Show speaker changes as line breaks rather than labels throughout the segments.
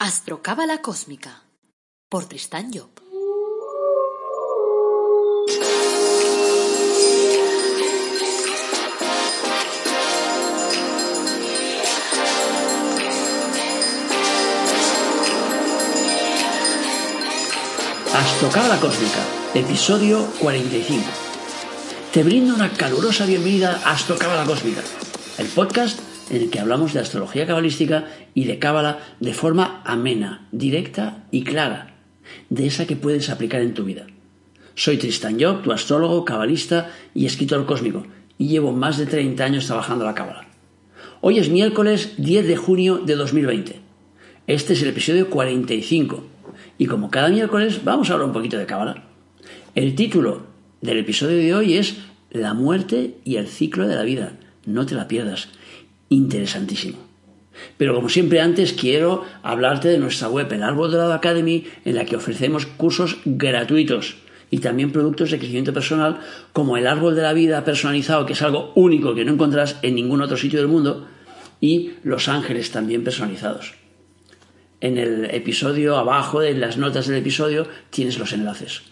Astrocábala Cósmica por Tristán Job.
Astrocábala Cósmica, episodio 45. Te brindo una calurosa bienvenida a Astrocábala Cósmica, el podcast en el que hablamos de astrología cabalística y de cábala de forma amena, directa y clara, de esa que puedes aplicar en tu vida. Soy Tristan Job, tu astrólogo, cabalista y escritor cósmico, y llevo más de 30 años trabajando la cábala. Hoy es miércoles 10 de junio de 2020. Este es el episodio 45, y como cada miércoles vamos a hablar un poquito de cábala. El título del episodio de hoy es La muerte y el ciclo de la vida. No te la pierdas interesantísimo. Pero como siempre antes quiero hablarte de nuestra web, el Árbol Dorado Academy, en la que ofrecemos cursos gratuitos y también productos de crecimiento personal como el Árbol de la Vida personalizado, que es algo único que no encontrarás en ningún otro sitio del mundo, y Los Ángeles también personalizados. En el episodio abajo, en las notas del episodio, tienes los enlaces.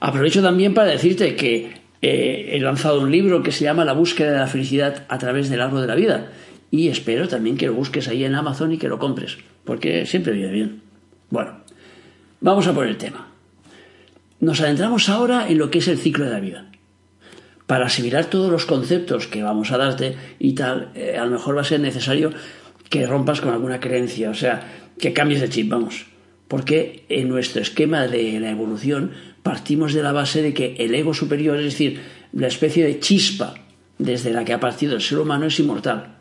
Aprovecho también para decirte que eh, he lanzado un libro que se llama La búsqueda de la felicidad a través del árbol de la vida y espero también que lo busques ahí en Amazon y que lo compres, porque siempre viene bien. Bueno, vamos a por el tema. Nos adentramos ahora en lo que es el ciclo de la vida. Para asimilar todos los conceptos que vamos a darte y tal, eh, a lo mejor va a ser necesario que rompas con alguna creencia, o sea, que cambies de chip, vamos. Porque en nuestro esquema de la evolución partimos de la base de que el ego superior, es decir, la especie de chispa desde la que ha partido el ser humano, es inmortal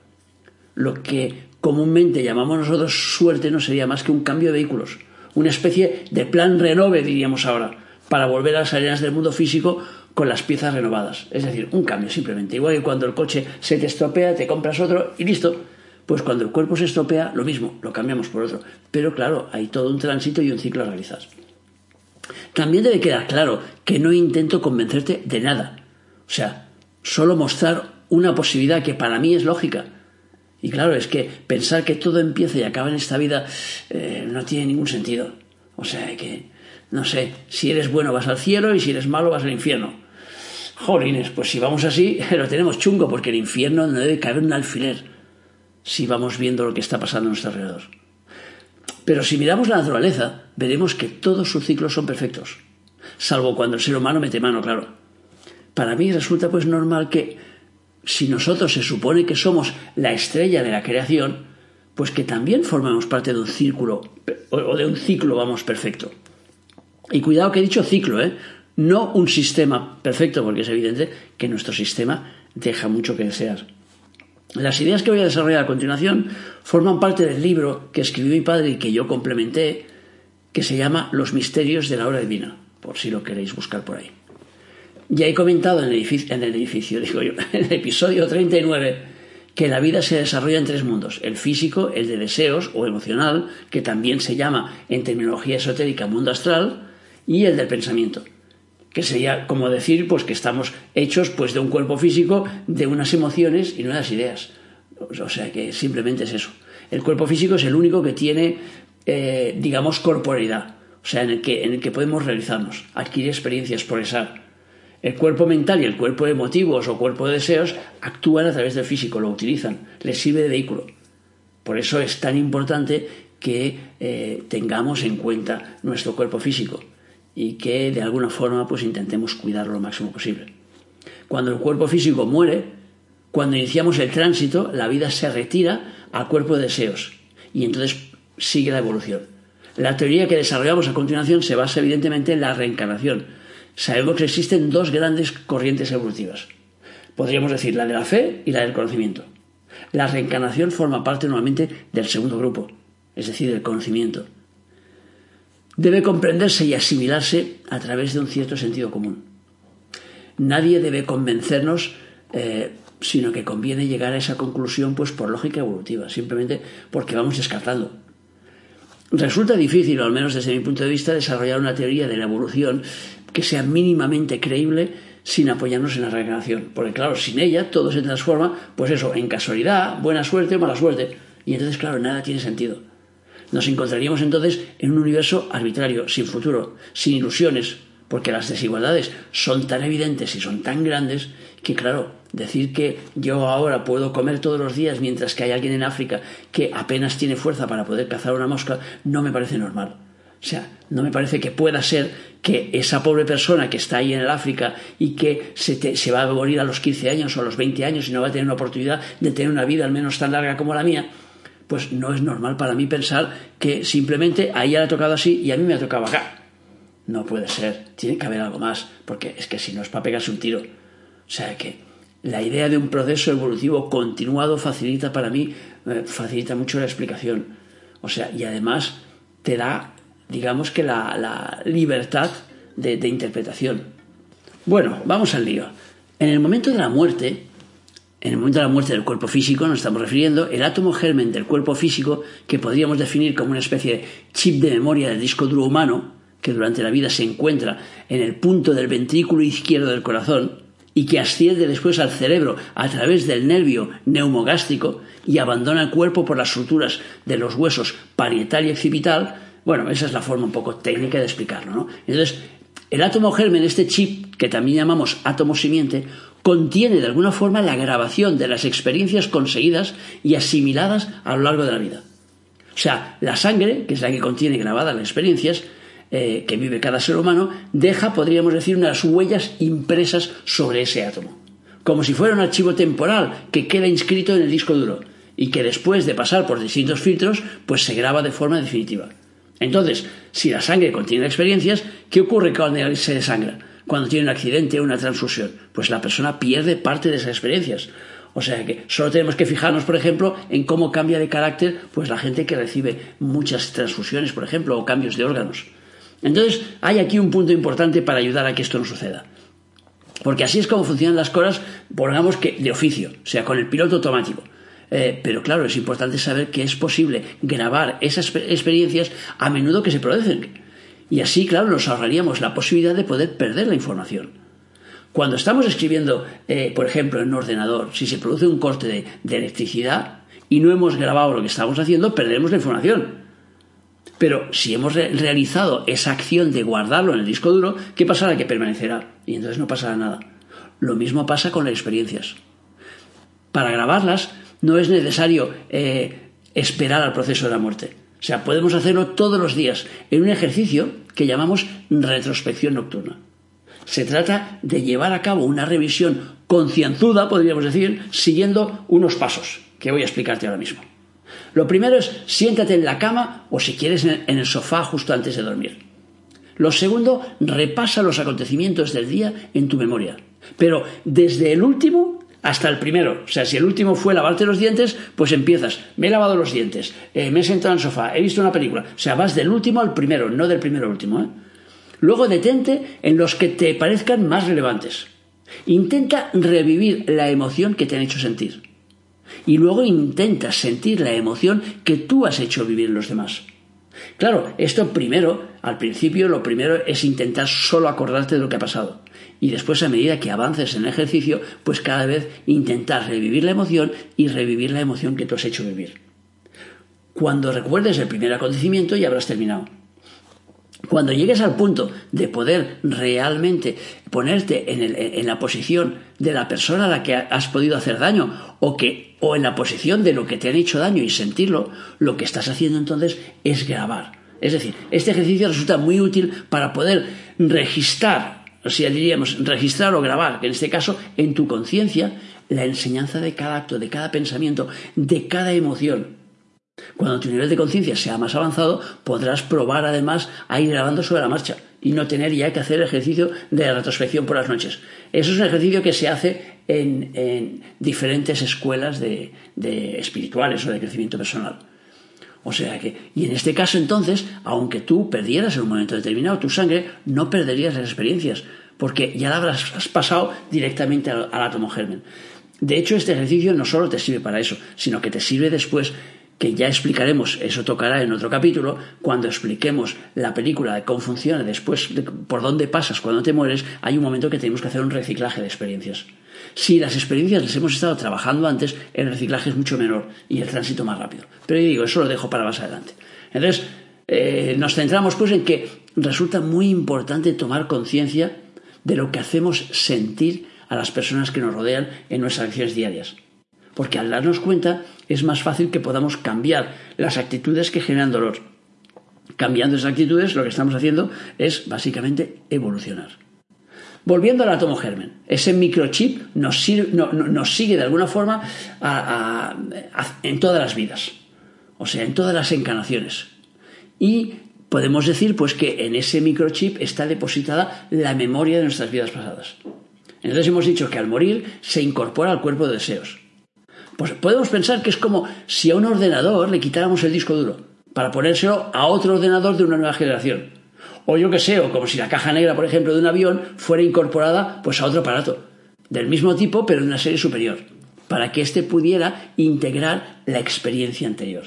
lo que comúnmente llamamos nosotros suerte no sería más que un cambio de vehículos, una especie de plan renove, diríamos ahora, para volver a las arenas del mundo físico con las piezas renovadas. Es decir, un cambio simplemente. Igual que cuando el coche se te estropea, te compras otro y listo. Pues cuando el cuerpo se estropea, lo mismo, lo cambiamos por otro. Pero claro, hay todo un tránsito y un ciclo a realizar. También debe quedar claro que no intento convencerte de nada. O sea, solo mostrar una posibilidad que para mí es lógica, y claro, es que pensar que todo empieza y acaba en esta vida eh, no tiene ningún sentido. O sea que, no sé, si eres bueno vas al cielo y si eres malo vas al infierno. Jolines, pues si vamos así, lo tenemos chungo, porque el infierno no debe caber un alfiler si vamos viendo lo que está pasando a nuestro alrededor. Pero si miramos la naturaleza, veremos que todos sus ciclos son perfectos, salvo cuando el ser humano mete mano, claro. Para mí resulta pues normal que si nosotros se supone que somos la estrella de la creación, pues que también formamos parte de un círculo o de un ciclo, vamos, perfecto. Y cuidado que he dicho ciclo, ¿eh? No un sistema perfecto, porque es evidente que nuestro sistema deja mucho que desear. Las ideas que voy a desarrollar a continuación forman parte del libro que escribió mi padre y que yo complementé, que se llama Los misterios de la hora divina, por si lo queréis buscar por ahí. Ya he comentado en el edificio, en el, edificio, digo yo, en el episodio 39 que la vida se desarrolla en tres mundos, el físico, el de deseos o emocional, que también se llama en terminología esotérica mundo astral, y el del pensamiento, que sería como decir pues que estamos hechos pues de un cuerpo físico, de unas emociones y no unas ideas. O sea que simplemente es eso. El cuerpo físico es el único que tiene, eh, digamos, corporeidad, o sea, en el, que, en el que podemos realizarnos, adquirir experiencias, progresar el cuerpo mental y el cuerpo de emotivos o cuerpo de deseos actúan a través del físico, lo utilizan, les sirve de vehículo. Por eso es tan importante que eh, tengamos en cuenta nuestro cuerpo físico y que de alguna forma pues intentemos cuidarlo lo máximo posible. Cuando el cuerpo físico muere, cuando iniciamos el tránsito, la vida se retira al cuerpo de deseos y entonces sigue la evolución. La teoría que desarrollamos a continuación se basa evidentemente en la reencarnación, sabemos que existen dos grandes corrientes evolutivas. Podríamos decir la de la fe y la del conocimiento. La reencarnación forma parte normalmente del segundo grupo, es decir, del conocimiento. Debe comprenderse y asimilarse a través de un cierto sentido común. Nadie debe convencernos, eh, sino que conviene llegar a esa conclusión pues por lógica evolutiva, simplemente porque vamos descartando. Resulta difícil, o al menos desde mi punto de vista, desarrollar una teoría de la evolución que sea mínimamente creíble sin apoyarnos en la reencarnación. Porque claro, sin ella todo se transforma, pues eso, en casualidad, buena suerte o mala suerte. Y entonces, claro, nada tiene sentido. Nos encontraríamos entonces en un universo arbitrario, sin futuro, sin ilusiones, porque las desigualdades son tan evidentes y son tan grandes que, claro, decir que yo ahora puedo comer todos los días mientras que hay alguien en África que apenas tiene fuerza para poder cazar una mosca, no me parece normal. O sea, no me parece que pueda ser que esa pobre persona que está ahí en el África y que se, se va a morir a los 15 años o a los 20 años y no va a tener una oportunidad de tener una vida al menos tan larga como la mía, pues no es normal para mí pensar que simplemente a ella le ha tocado así y a mí me ha tocado acá. No puede ser, tiene que haber algo más, porque es que si no es para pegarse un tiro. O sea que la idea de un proceso evolutivo continuado facilita para mí, eh, facilita mucho la explicación. O sea, y además te da digamos que la, libertad de, de, interpretación. Bueno, vamos al lío. En el momento de la muerte, en el momento de la muerte del cuerpo físico, nos estamos refiriendo, el átomo germen del cuerpo físico, que podríamos definir como una especie de chip de memoria del disco duro humano, que durante la vida se encuentra en el punto del ventrículo izquierdo del corazón, y que asciende después al cerebro a través del nervio neumogástrico y abandona el cuerpo por las suturas de los huesos parietal y occipital, bueno, esa es la forma un poco técnica de explicarlo, ¿no? Entonces, el átomo germen, este chip, que también llamamos átomo simiente, contiene de alguna forma la grabación de las experiencias conseguidas y asimiladas a lo largo de la vida. O sea, la sangre, que es la que contiene grabadas las experiencias eh, que vive cada ser humano, deja, podríamos decir, unas huellas impresas sobre ese átomo. Como si fuera un archivo temporal que queda inscrito en el disco duro y que después de pasar por distintos filtros, pues se graba de forma definitiva. Entonces, si la sangre contiene experiencias, ¿qué ocurre cuando se desangra? Cuando tiene un accidente o una transfusión, pues la persona pierde parte de esas experiencias. O sea que solo tenemos que fijarnos, por ejemplo, en cómo cambia de carácter pues la gente que recibe muchas transfusiones, por ejemplo, o cambios de órganos. Entonces, hay aquí un punto importante para ayudar a que esto no suceda. Porque así es como funcionan las cosas, pongamos que de oficio, o sea, con el piloto automático. Eh, pero claro, es importante saber que es posible grabar esas experiencias a menudo que se producen. Y así, claro, nos ahorraríamos la posibilidad de poder perder la información. Cuando estamos escribiendo, eh, por ejemplo, en un ordenador, si se produce un corte de, electricidad y no hemos grabado lo que estamos haciendo, perderemos la información. Pero si hemos realizado esa acción de guardarlo en el disco duro, ¿qué pasará? Que permanecerá. Y entonces no pasará nada. Lo mismo pasa con las experiencias. Para grabarlas no es necesario eh, esperar al proceso de la muerte. O sea, podemos hacerlo todos los días en un ejercicio que llamamos retrospección nocturna. Se trata de llevar a cabo una revisión concienzuda, podríamos decir, siguiendo unos pasos que voy a explicarte ahora mismo. Lo primero es siéntate en la cama o si quieres en el sofá justo antes de dormir. Lo segundo, repasa los acontecimientos del día en tu memoria, pero desde el último hasta el primero. O sea, si el último fue lavarte los dientes, pues empiezas. Me he lavado los dientes, eh, me he sentado en el sofá, he visto una película. O sea, vas del último al primero, no del primero al último. ¿eh? Luego detente en los que te parezcan más relevantes. Intenta revivir la emoción que te han hecho sentir. Y luego intenta sentir la emoción que tú has hecho vivir los demás. Claro, esto primero, al principio, lo primero es intentar solo acordarte de lo que ha pasado y después a medida que avances en el ejercicio, pues cada vez intentar revivir la emoción y revivir la emoción que tú has hecho vivir. Cuando recuerdes el primer acontecimiento ya habrás terminado. Cuando llegues al punto de poder realmente ponerte en, la posición de la persona a la que has podido hacer daño o, que, o en la posición de lo que te han hecho daño y sentirlo, lo que estás haciendo entonces es grabar. Es decir, este ejercicio resulta muy útil para poder registrar o sea, diríamos registrar o grabar, que en este caso en tu conciencia, la enseñanza de cada acto, de cada pensamiento, de cada emoción. Cuando tu nivel de conciencia sea más avanzado, podrás probar además a ir grabando sobre la marcha y no tener ya que hacer ejercicio de retrospección por las noches. Eso es un ejercicio que se hace en, diferentes escuelas de espirituales o de crecimiento personal. O sea que, y en este caso entonces, aunque tú perdieras en un momento determinado tu sangre, no perderías las experiencias, porque ya la habrás pasado directamente al, átomo germen. De hecho, este ejercicio no solo te sirve para eso, sino que te sirve después que ya explicaremos, eso tocará en otro capítulo, cuando expliquemos la película de cómo funciona, después por dónde pasas cuando te mueres, hay un momento que tenemos que hacer un reciclaje de experiencias. Si las experiencias las hemos estado trabajando antes, el reciclaje es mucho menor y el tránsito más rápido. Pero yo digo, eso lo dejo para más adelante. Entonces, eh, nos centramos pues en que resulta muy importante tomar conciencia de lo que hacemos sentir a las personas que nos rodean en nuestras acciones diarias. Porque al darnos cuenta es más fácil que podamos cambiar las actitudes que generan dolor. Cambiando esas actitudes lo que estamos haciendo es básicamente evolucionar. Volviendo al átomo germen, ese microchip nos, sigue de alguna forma en todas las vidas, o sea, en todas las encarnaciones. Y podemos decir pues que en ese microchip está depositada la memoria de nuestras vidas pasadas. Entonces hemos dicho que al morir se incorpora al cuerpo de deseos. Pues podemos pensar que es como si a un ordenador le quitáramos el disco duro para ponérselo a otro ordenador de una nueva generación. O yo que sé, o como si la caja negra, por ejemplo, de un avión fuera incorporada pues a otro aparato del mismo tipo pero de una serie superior, para que éste pudiera integrar la experiencia anterior.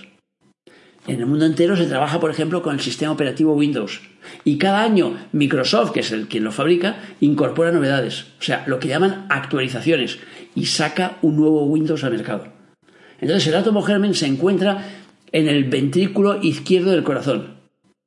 En el mundo entero se trabaja, por ejemplo, con el sistema operativo Windows. Y cada año Microsoft, que es el quien lo fabrica, incorpora novedades, o sea, lo que llaman actualizaciones, y saca un nuevo Windows al mercado. Entonces el átomo germen se encuentra en el ventrículo izquierdo del corazón.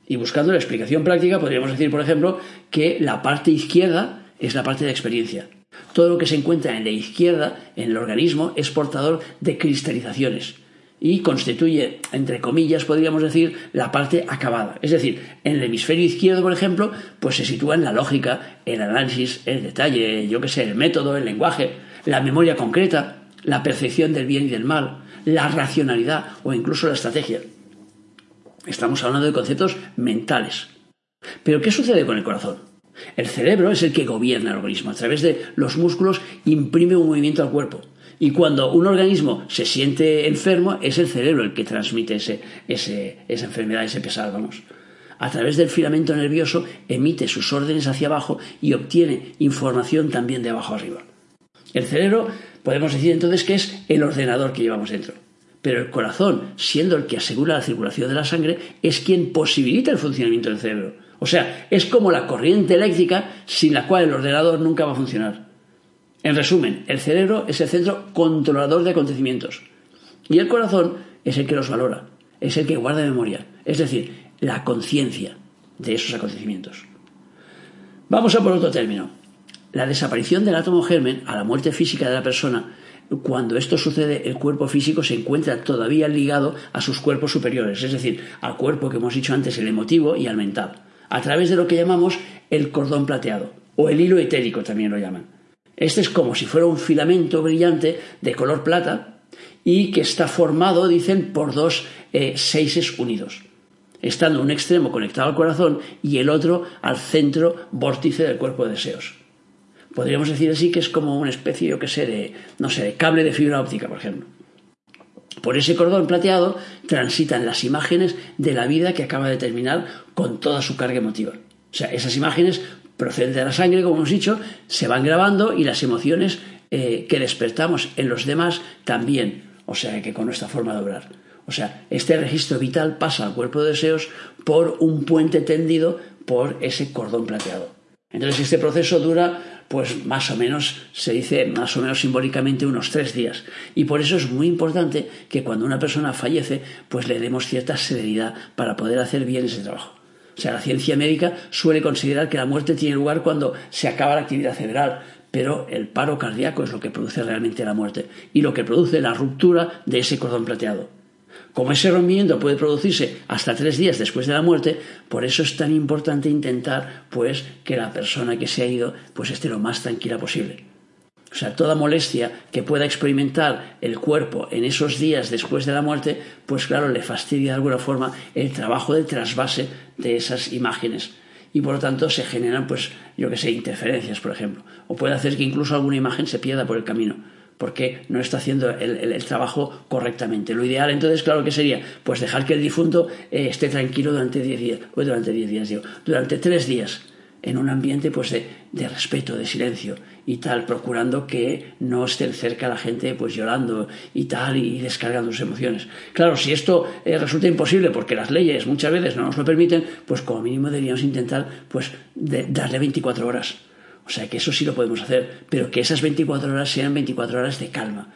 Y buscando la explicación práctica, podríamos decir, por ejemplo, que la parte izquierda es la parte de experiencia. Todo lo que se encuentra en la izquierda, en el organismo, es portador de cristalizaciones y constituye, entre comillas, podríamos decir, la parte acabada. Es decir, en el hemisferio izquierdo, por ejemplo, pues se sitúa en la lógica, el análisis, el detalle, yo qué sé, el método, el lenguaje, la memoria concreta, la percepción del bien y del mal, la racionalidad o incluso la estrategia. Estamos hablando de conceptos mentales. Pero ¿qué sucede con el corazón? El cerebro es el que gobierna el organismo. A través de los músculos imprime un movimiento al cuerpo. Y cuando un organismo se siente enfermo, es el cerebro el que transmite esa enfermedad, ese pesar, vamos. A través del filamento nervioso emite sus órdenes hacia abajo y obtiene información también de abajo arriba. El cerebro, podemos decir entonces que es el ordenador que llevamos dentro. Pero el corazón, siendo el que asegura la circulación de la sangre, es quien posibilita el funcionamiento del cerebro. O sea, es como la corriente eléctrica sin la cual el ordenador nunca va a funcionar. En resumen, el cerebro es el centro controlador de acontecimientos y el corazón es el que los valora, es el que guarda memoria, es decir, la conciencia de esos acontecimientos. Vamos a por otro término. La desaparición del átomo germen a la muerte física de la persona, cuando esto sucede, el cuerpo físico se encuentra todavía ligado a sus cuerpos superiores, es decir, al cuerpo que hemos dicho antes, el emotivo y al mental, a través de lo que llamamos el cordón plateado, o el hilo etérico también lo llaman. Este es como si fuera un filamento brillante de color plata y que está formado, dicen, por dos eh, seises unidos, estando un extremo conectado al corazón y el otro al centro vórtice del cuerpo de deseos. Podríamos decir así que es como una especie, yo que sé, de, no sé, cable de fibra óptica, por ejemplo. Por ese cordón plateado transitan las imágenes de la vida que acaba de terminar con toda su carga emotiva. O sea, esas imágenes proceden de la sangre, como hemos dicho, se van grabando y las emociones eh, que despertamos en los demás también. O sea, que con nuestra forma de obrar. O sea, este registro vital pasa al cuerpo de deseos por un puente tendido por ese cordón plateado. Entonces este proceso dura, pues más o menos, se dice más o menos simbólicamente unos tres días. Y por eso es muy importante que cuando una persona fallece, pues le demos cierta serenidad para poder hacer bien ese trabajo. O sea, la ciencia médica suele considerar que la muerte tiene lugar cuando se acaba la actividad cerebral, pero el paro cardíaco es lo que produce realmente la muerte y lo que produce la ruptura de ese cordón plateado. Como ese rompimiento puede producirse hasta tres días después de la muerte, por eso es tan importante intentar pues que la persona que se ha ido pues esté lo más tranquila posible. O sea, toda molestia que pueda experimentar el cuerpo en esos días después de la muerte, pues claro, le fastidia de alguna forma el trabajo de trasvase de esas imágenes. Y por lo tanto se generan, pues, yo que sé, interferencias, por ejemplo. O puede hacer que incluso alguna imagen se pierda por el camino porque no está haciendo el, trabajo correctamente. Lo ideal entonces, claro que sería, pues dejar que el difunto eh, esté tranquilo durante 10 días, o durante 10 días, digo, durante 3 días, en un ambiente pues de, respeto, de silencio y tal, procurando que no esté cerca la gente pues llorando y tal y descargando sus emociones. Claro, si esto eh, resulta imposible porque las leyes muchas veces no nos lo permiten, pues como mínimo deberíamos intentar pues darle 24 horas. O sea que eso sí lo podemos hacer, pero que esas 24 horas sean 24 horas de calma,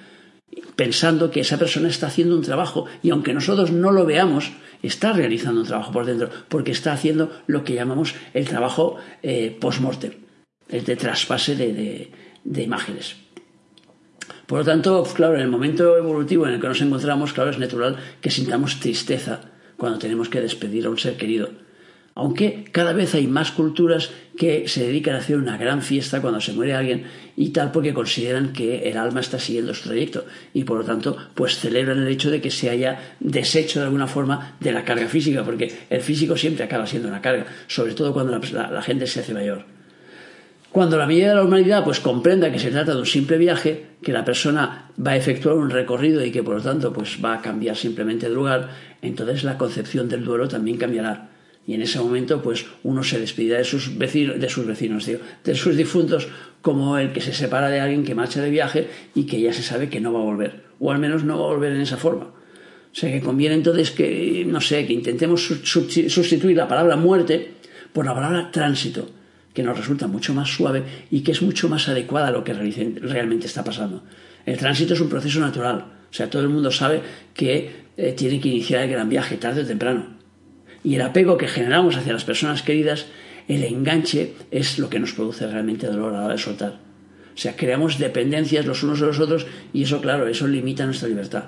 pensando que esa persona está haciendo un trabajo y aunque nosotros no lo veamos, está realizando un trabajo por dentro, porque está haciendo lo que llamamos el trabajo eh, post-mortem, el de traspase de, de, imágenes. Por lo tanto, claro, en el momento evolutivo en el que nos encontramos, claro, es natural que sintamos tristeza cuando tenemos que despedir a un ser querido aunque cada vez hay más culturas que se dedican a hacer una gran fiesta cuando se muere alguien y tal porque consideran que el alma está siguiendo su trayecto y por lo tanto pues celebran el hecho de que se haya deshecho de alguna forma de la carga física porque el físico siempre acaba siendo una carga, sobre todo cuando la, gente se hace mayor. Cuando la mayoría de la humanidad pues comprenda que se trata de un simple viaje, que la persona va a efectuar un recorrido y que por lo tanto pues va a cambiar simplemente de lugar, entonces la concepción del duelo también cambiará y en ese momento, pues uno se despedirá de sus vecinos, de sus vecinos, de sus difuntos, como el que se separa de alguien que marcha de viaje y que ya se sabe que no va a volver, o al menos no va a volver en esa forma. O sea que conviene entonces que, no sé, que intentemos sustituir la palabra muerte por la palabra tránsito, que nos resulta mucho más suave y que es mucho más adecuada a lo que realmente está pasando. El tránsito es un proceso natural, o sea, todo el mundo sabe que eh, tiene que iniciar el gran viaje tarde o temprano y el apego que generamos hacia las personas queridas, el enganche es lo que nos produce realmente dolor a la hora de soltar. O sea, creamos dependencias los unos de los otros y eso, claro, eso limita nuestra libertad.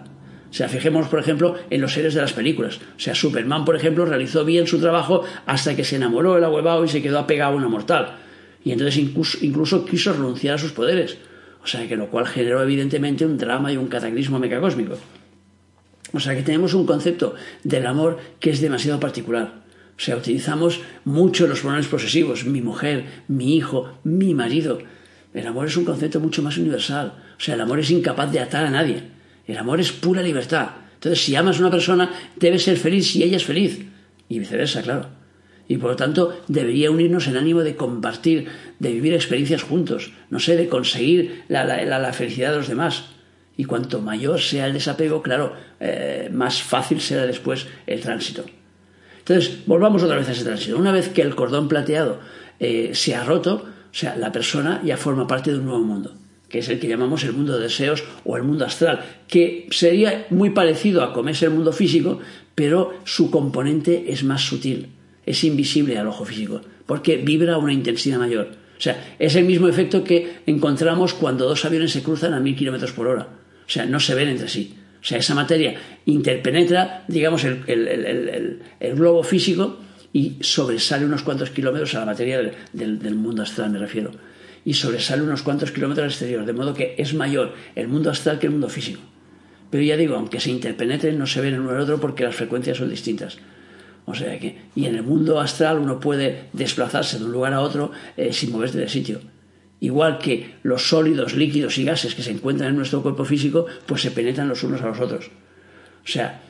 O sea, fijemos, por ejemplo, en los seres de las películas. O sea, Superman, por ejemplo, realizó bien su trabajo hasta que se enamoró del ahuevado y se quedó apegado a una mortal. Y entonces incluso, incluso quiso renunciar a sus poderes. O sea, que lo cual generó evidentemente un drama y un cataclismo megacósmico. O sea que tenemos un concepto del amor que es demasiado particular. O sea, utilizamos mucho los pronombres posesivos, mi mujer, mi hijo, mi marido. El amor es un concepto mucho más universal. O sea, el amor es incapaz de atar a nadie. El amor es pura libertad. Entonces, si amas a una persona, debes ser feliz si ella es feliz. Y viceversa, claro. Y por lo tanto, debería unirnos en ánimo de compartir, de vivir experiencias juntos, no sé, de conseguir la felicidad de los demás. Y cuanto mayor sea el desapego, claro, eh, más fácil será después el tránsito. Entonces, volvamos otra vez a ese tránsito. Una vez que el cordón plateado eh, se ha roto, o sea, la persona ya forma parte de un nuevo mundo, que es el que llamamos el mundo de deseos o el mundo astral, que sería muy parecido a como es el mundo físico, pero su componente es más sutil, es invisible al ojo físico, porque vibra a una intensidad mayor. O sea, es el mismo efecto que encontramos cuando dos aviones se cruzan a mil kilómetros por hora. O sea, no se ven entre sí. O sea, esa materia interpenetra, digamos, el, globo físico y sobresale unos cuantos kilómetros a la materia del, mundo astral, me refiero. Y sobresale unos cuantos kilómetros al exterior, de modo que es mayor el mundo astral que el mundo físico. Pero ya digo, aunque se interpenetren, no se ven en uno al otro porque las frecuencias son distintas. O sea que, y en el mundo astral uno puede desplazarse de un lugar a otro eh, sin moverse de sitio igual que los sólidos, líquidos y gases que se encuentran en nuestro cuerpo físico, pues se penetran los unos a los otros. O sea,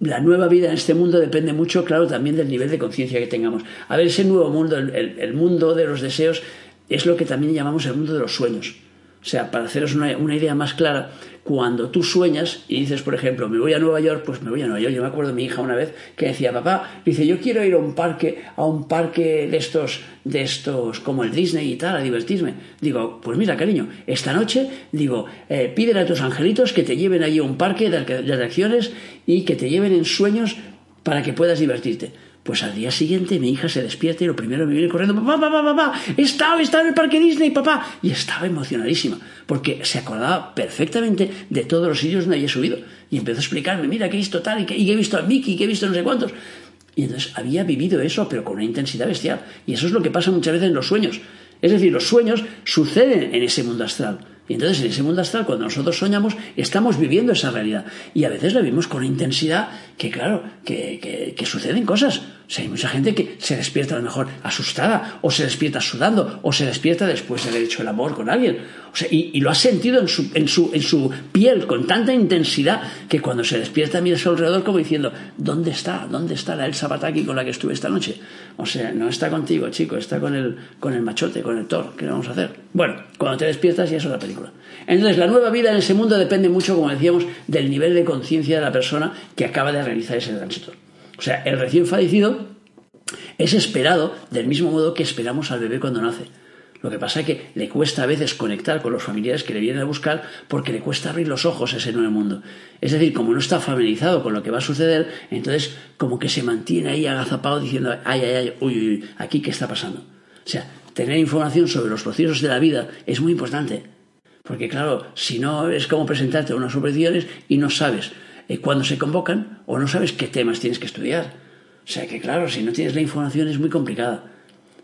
la nueva vida en este mundo depende mucho, claro, también del nivel de conciencia que tengamos. A ver, ese nuevo mundo, el, mundo de los deseos, es lo que también llamamos el mundo de los sueños. O sea, para haceros una, idea más clara, cuando tú sueñas y dices, por ejemplo, me voy a Nueva York, pues me voy a Nueva York. Yo me acuerdo de mi hija una vez que decía, papá, dice, yo quiero ir a un parque, a un parque de estos, de estos, como el Disney y tal, a divertirme. Digo, pues mira, cariño, esta noche, digo, eh, pídele a tus angelitos que te lleven allí a un parque de atracciones y que te lleven en sueños para que puedas divertirte. Pues al día siguiente mi hija se despierta y lo primero me viene corriendo, papá, papá, papá, estaba, estaba en el parque Disney, papá. Y estaba emocionadísima, porque se acordaba perfectamente de todos los sitios donde había subido. Y empezó a explicarme, mira, que he visto tal, y que, he visto a Mickey, que he visto no sé cuántos. Y entonces había vivido eso, pero con una intensidad bestial. Y eso es lo que pasa muchas veces en los sueños. Es decir, los sueños suceden en ese mundo astral. Y entonces en ese mundo astral, cuando nosotros soñamos, estamos viviendo esa realidad. Y a veces la vivimos con intensidad que, claro, que, que, que suceden cosas. O sea, hay mucha gente que se despierta a lo mejor asustada, o se despierta sudando, o se despierta después de haber hecho el amor con alguien. O sea, y, lo ha sentido en su, en, su, en su piel con tanta intensidad que cuando se despierta mira alrededor como diciendo, ¿dónde está? ¿Dónde está la Elsa Bataki con la que estuve esta noche? O sea, no está contigo, chico, está con el, con el machote, con el Thor. ¿Qué vamos a hacer? Bueno, cuando te despiertas ya es otra película. Entonces, la nueva vida en ese mundo depende mucho, como decíamos, del nivel de conciencia de la persona que acaba de realizar ese tránsito. O sea, el recién fallecido es esperado del mismo modo que esperamos al bebé cuando nace. Lo que pasa es que le cuesta a veces conectar con los familiares que le vienen a buscar porque le cuesta abrir los ojos a ese nuevo mundo. Es decir, como no está familiarizado con lo que va a suceder, entonces como que se mantiene ahí agazapado diciendo, ay, ay, ay, uy, uy, aquí qué está pasando. O sea, tener información sobre los procesos de la vida es muy importante. Porque claro, si no es como presentarte a unas operaciones y no sabes eh, cuándo se convocan o no sabes qué temas tienes que estudiar. O sea que claro, si no tienes la información es muy complicada.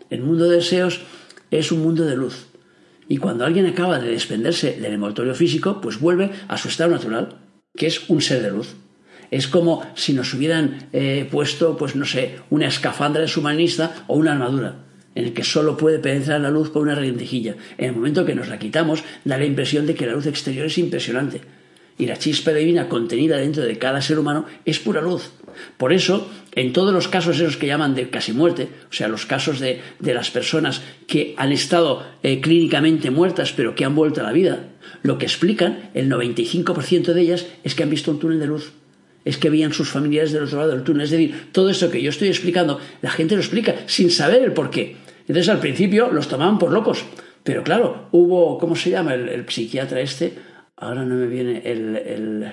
El mundo de deseos es un mundo de luz. Y cuando alguien acaba de desprenderse del envoltorio físico, pues vuelve a su estado natural, que es un ser de luz. Es como si nos hubieran eh, puesto, pues no sé, una escafandra de submarinista o una armadura, en el que solo puede penetrar la luz por una rendijilla. En el momento que nos la quitamos, da la impresión de que la luz exterior es impresionante. Y la chispa divina contenida dentro de cada ser humano es pura luz. Por eso, en todos los casos esos que llaman de casi muerte, o sea, los casos de, las personas que han estado eh, clínicamente muertas pero que han vuelto a la vida, lo que explican, el 95% de ellas, es que han visto un túnel de luz. Es que veían sus familiares del otro lado del túnel. Es decir, todo eso que yo estoy explicando, la gente lo explica sin saber el por qué. Entonces, al principio los tomaban por locos. Pero claro, hubo, ¿cómo se llama el, psiquiatra este? Ahora no me viene el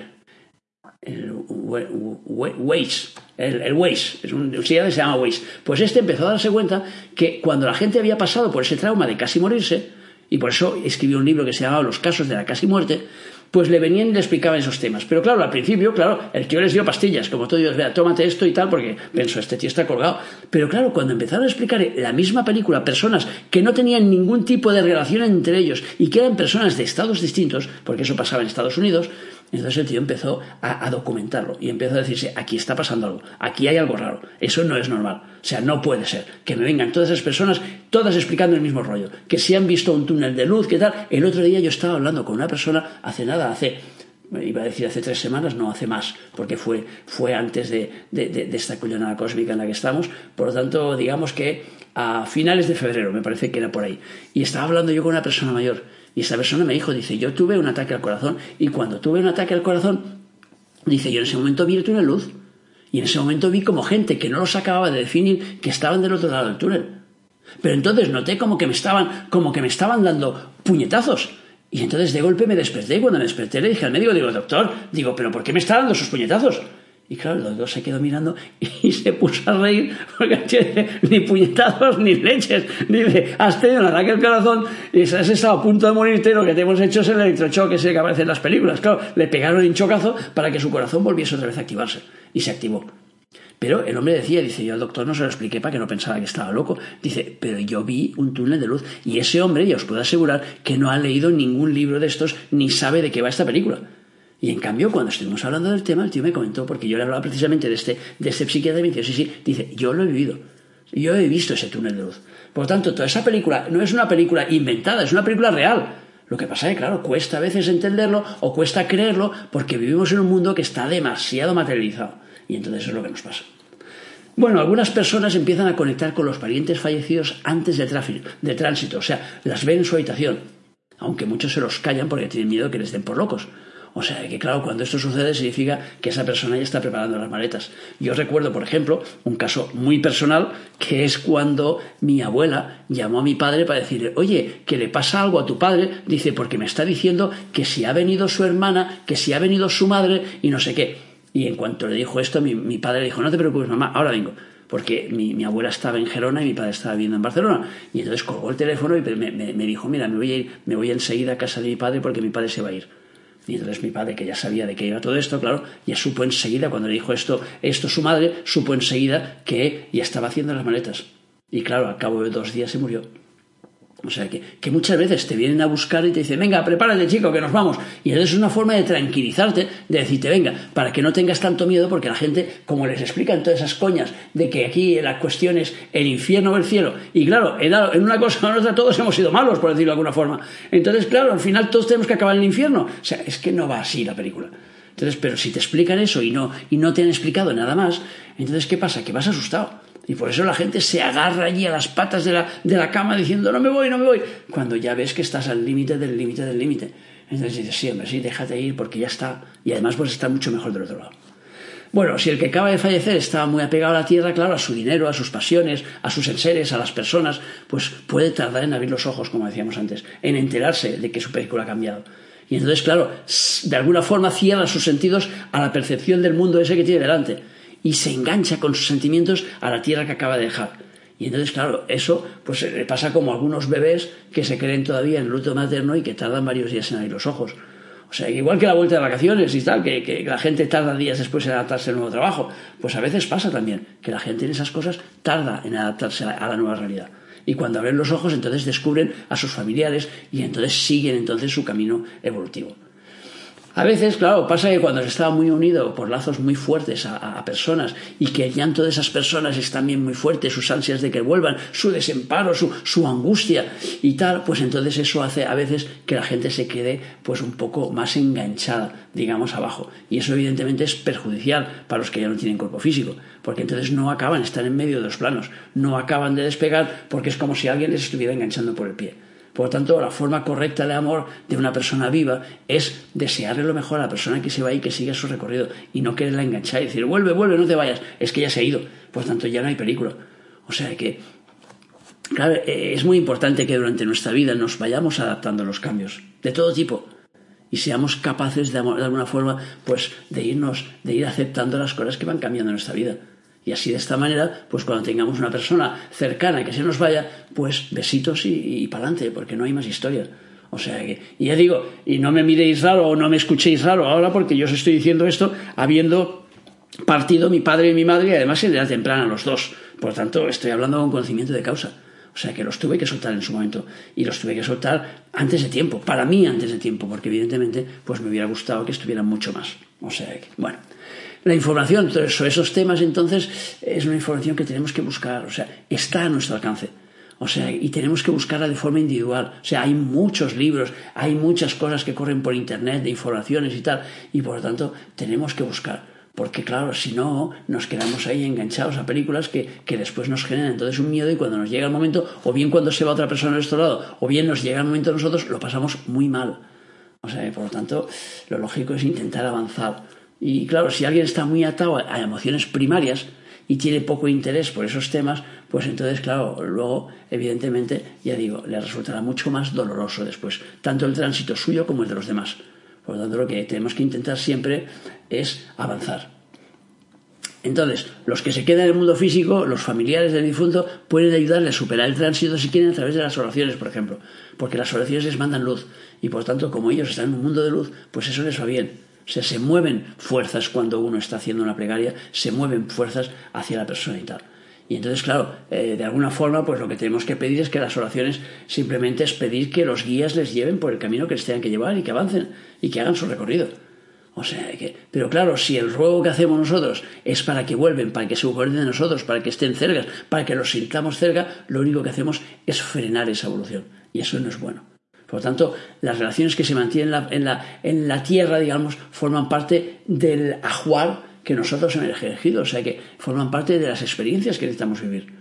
el Waze, el, el Waze, es un se llama Waze. Pues este empezó a darse cuenta que cuando la gente había pasado por ese trauma de casi morirse, y por eso escribió un libro que se llamaba Los casos de la casi muerte, pues le venían y le explicaban esos temas. Pero claro, al principio, claro, el tío les dio pastillas, como todo Dios, vea, tómate esto y tal, porque pensó, este tío está colgado. Pero claro, cuando empezaron a explicar la misma película personas que no tenían ningún tipo de relación entre ellos y que eran personas de estados distintos, porque eso pasaba en Estados Unidos, entonces el tío empezó a, documentarlo y empezó a decirse, aquí está pasando algo, aquí hay algo raro, eso no es normal. O sea, no puede ser que me vengan todas esas personas, todas explicando el mismo rollo, que si han visto un túnel de luz, ¿qué tal. El otro día yo estaba hablando con una persona, hace nada, hace iba a decir hace tres semanas, no hace más, porque fue, fue antes de, de, esta cuñonada cósmica en la que estamos. Por lo tanto, digamos que a finales de febrero, me parece que era por ahí. Y estaba hablando yo con una persona mayor y esa persona me dijo, dice, yo tuve un ataque al corazón y cuando tuve un ataque al corazón, dice, yo en ese momento vi túnel luz y en ese momento vi como gente que no los acababa de definir que estaban del otro lado del túnel. Pero entonces noté como que me estaban, como que me estaban dando puñetazos. Y entonces de golpe me desperté y cuando me desperté le dije al médico, digo, doctor, digo, pero ¿por qué me está dando esos puñetazos? Y claro, el doctor se quedó mirando y se puso a reír porque tiene ni puñetazos ni leches. Dice, has tenido un ataque al corazón y has estado a punto de morirte. Lo que te hemos hecho es el electrochoque ese que aparece en las películas. Claro, le pegaron un chocazo para que su corazón volviese otra vez a activarse. Y se activó. Pero el hombre decía, dice, yo al doctor no se lo expliqué para que no pensara que estaba loco. Dice, pero yo vi un túnel de luz. Y ese hombre, ya os puedo asegurar, que no ha leído ningún libro de estos ni sabe de qué va esta película. Y en cambio, cuando estuvimos hablando del tema, el tío me comentó, porque yo le hablaba precisamente de este, de este psiquiatra, y me dice, sí, sí, dice, yo lo he vivido. Yo he visto ese túnel de luz. Por lo tanto, toda esa película no es una película inventada, es una película real. Lo que pasa es que, claro, cuesta a veces entenderlo o cuesta creerlo porque vivimos en un mundo que está demasiado materializado. Y entonces es lo que nos pasa. Bueno, algunas personas empiezan a conectar con los parientes fallecidos antes del, tráfico, de tránsito, o sea, las ven en su habitación, aunque muchos se los callan porque tienen miedo que les den por locos. O sea que claro, cuando esto sucede significa que esa persona ya está preparando las maletas. Yo recuerdo, por ejemplo, un caso muy personal que es cuando mi abuela llamó a mi padre para decirle, oye, que le pasa algo a tu padre, dice, porque me está diciendo que si ha venido su hermana, que si ha venido su madre y no sé qué. Y en cuanto le dijo esto, mi, padre le dijo, no te preocupes, mamá, ahora vengo porque mi, abuela estaba en Gerona y mi padre estaba viviendo en Barcelona. Y entonces colgó el teléfono y me, me, dijo, mira, me voy, a ir, me voy enseguida a casa de mi padre porque mi padre se va a ir. Y entonces mi padre, que ya sabía de qué iba todo esto, claro, ya supo enseguida, cuando le dijo esto, esto su madre, supo enseguida que ya estaba haciendo las maletas. Y claro, al cabo de dos días se murió. O sea que, que, muchas veces te vienen a buscar y te dicen, venga, prepárate chico, que nos vamos. Y entonces es una forma de tranquilizarte, de decirte, venga, para que no tengas tanto miedo, porque la gente, como les explican todas esas coñas de que aquí la cuestión es el infierno o el cielo, y claro, en una cosa o en otra todos hemos sido malos, por decirlo de alguna forma. Entonces, claro, al final todos tenemos que acabar en el infierno. O sea, es que no va así la película. Entonces, pero si te explican eso y no, y no te han explicado nada más, entonces, ¿qué pasa? Que vas asustado. Y por eso la gente se agarra allí a las patas de la, de la cama diciendo, no me voy, no me voy, cuando ya ves que estás al límite del límite del límite. Entonces dices, sí, hombre, sí, déjate ir porque ya está. Y además pues está mucho mejor del otro lado. Bueno, si el que acaba de fallecer estaba muy apegado a la tierra, claro, a su dinero, a sus pasiones, a sus enseres, a las personas, pues puede tardar en abrir los ojos, como decíamos antes, en enterarse de que su película ha cambiado. Y entonces, claro, de alguna forma cierra sus sentidos a la percepción del mundo ese que tiene delante y se engancha con sus sentimientos a la tierra que acaba de dejar. Y entonces, claro, eso pues le pasa como a algunos bebés que se creen todavía en el luto materno y que tardan varios días en abrir los ojos. O sea, igual que la vuelta de vacaciones y tal, que, la gente tarda días después en adaptarse al nuevo trabajo, pues a veces pasa también que la gente en esas cosas tarda en adaptarse a la nueva realidad. Y cuando abren los ojos, entonces descubren a sus familiares y entonces siguen entonces su camino evolutivo. A veces, claro, pasa que cuando se está muy unido por lazos muy fuertes a, personas y que el llanto de esas personas es también muy fuerte, sus ansias de que vuelvan, su desemparo, su, su, angustia y tal, pues entonces eso hace a veces que la gente se quede pues un poco más enganchada, digamos, abajo. Y eso evidentemente es perjudicial para los que ya no tienen cuerpo físico, porque entonces no acaban, están en medio de los planos, no acaban de despegar porque es como si alguien les estuviera enganchando por el pie. Por lo tanto, la forma correcta de amor de una persona viva es desearle lo mejor a la persona que se va y que siga su recorrido y no quererla enganchar y decir, vuelve, vuelve, no te vayas, es que ya se ha ido. Por lo tanto, ya no hay película. O sea que, claro, eh, es muy importante que durante nuestra vida nos vayamos adaptando a los cambios, de todo tipo, y seamos capaces de, de alguna forma, pues, de irnos, de ir aceptando las cosas que van cambiando en nuestra vida. Y así de esta manera, pues cuando tengamos una persona cercana que se nos vaya, pues besitos y, y para adelante, porque no hay más historia. O sea que, y ya digo, y no me miréis raro o no me escuchéis raro ahora porque yo os estoy diciendo esto habiendo partido mi padre y mi madre y además en edad temprana los dos. Por lo tanto, estoy hablando con conocimiento de causa. O sea que los tuve que soltar en su momento y los tuve que soltar antes de tiempo, para mí antes de tiempo, porque evidentemente pues me hubiera gustado que estuvieran mucho más. O sea que, bueno. La información sobre esos temas, entonces, es una información que tenemos que buscar, o sea, está a nuestro alcance. O sea, y tenemos que buscarla de forma individual. O sea, hay muchos libros, hay muchas cosas que corren por internet de informaciones y tal, y por lo tanto tenemos que buscar. Porque claro, si no, nos quedamos ahí enganchados a películas que, que, después nos generan entonces un miedo y cuando nos llega el momento, o bien cuando se va otra persona a nuestro lado, o bien nos llega el momento nosotros, lo pasamos muy mal. O sea, por lo tanto, lo lógico es intentar avanzar. Y claro, si alguien está muy atado a emociones primarias y tiene poco interés por esos temas, pues entonces, claro, luego, evidentemente, ya digo, le resultará mucho más doloroso después, tanto el tránsito suyo como el de los demás. Por lo tanto, lo que tenemos que intentar siempre es avanzar. Entonces, los que se quedan en el mundo físico, los familiares del difunto, pueden ayudarle a superar el tránsito si quieren a través de las oraciones, por ejemplo, porque las oraciones les mandan luz y por tanto, como ellos están en un mundo de luz, pues eso les va bien. O sea, se mueven fuerzas cuando uno está haciendo una plegaria, se mueven fuerzas hacia la persona y tal. Y entonces, claro, eh, de alguna forma, pues lo que tenemos que pedir es que las oraciones simplemente es pedir que los guías les lleven por el camino que les tengan que llevar y que avancen y que hagan su recorrido. O sea que, pero claro, si el ruego que hacemos nosotros es para que vuelven, para que se acuerden de nosotros, para que estén cerca, para que los sintamos cerca, lo único que hacemos es frenar esa evolución. Y eso no es bueno. Por lo tanto, las relaciones que se mantienen en la, en la, tierra, digamos, forman parte del ajuar que nosotros hemos elegido, o sea que forman parte de las experiencias que necesitamos vivir.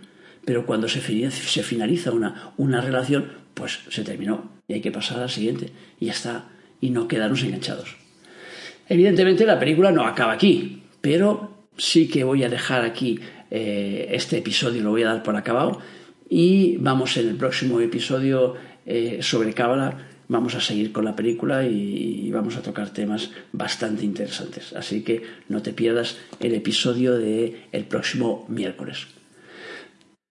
Pero cuando se, se finaliza una, una relación, pues se terminó y hay que pasar a la siguiente y ya está, y no quedarnos enganchados. Evidentemente la película no acaba aquí, pero sí que voy a dejar aquí eh, este episodio, lo voy a dar por acabado y vamos en el próximo episodio eh, sobre Cábala vamos a seguir con la película y, vamos a tocar temas bastante interesantes. Así que no te pierdas el episodio del el próximo miércoles.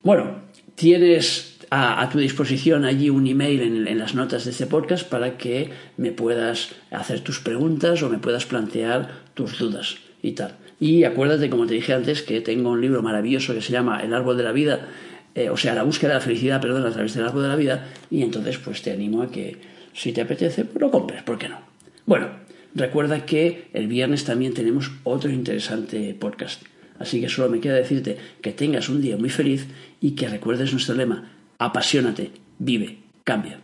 Bueno, tienes a, tu disposición allí un email en, en, las notas de este podcast para que me puedas hacer tus preguntas o me puedas plantear tus dudas y tal. Y acuérdate, como te dije antes, que tengo un libro maravilloso que se llama El árbol de la vida eh, o sea, la búsqueda de la felicidad, perdón, a través del árbol de la vida, y entonces pues te animo a que si te apetece, pues lo compres, ¿por qué no? Bueno, recuerda que el viernes también tenemos otro interesante podcast, así que solo me queda decirte que tengas un día muy feliz y que recuerdes nuestro lema, apasionate, vive, cambia.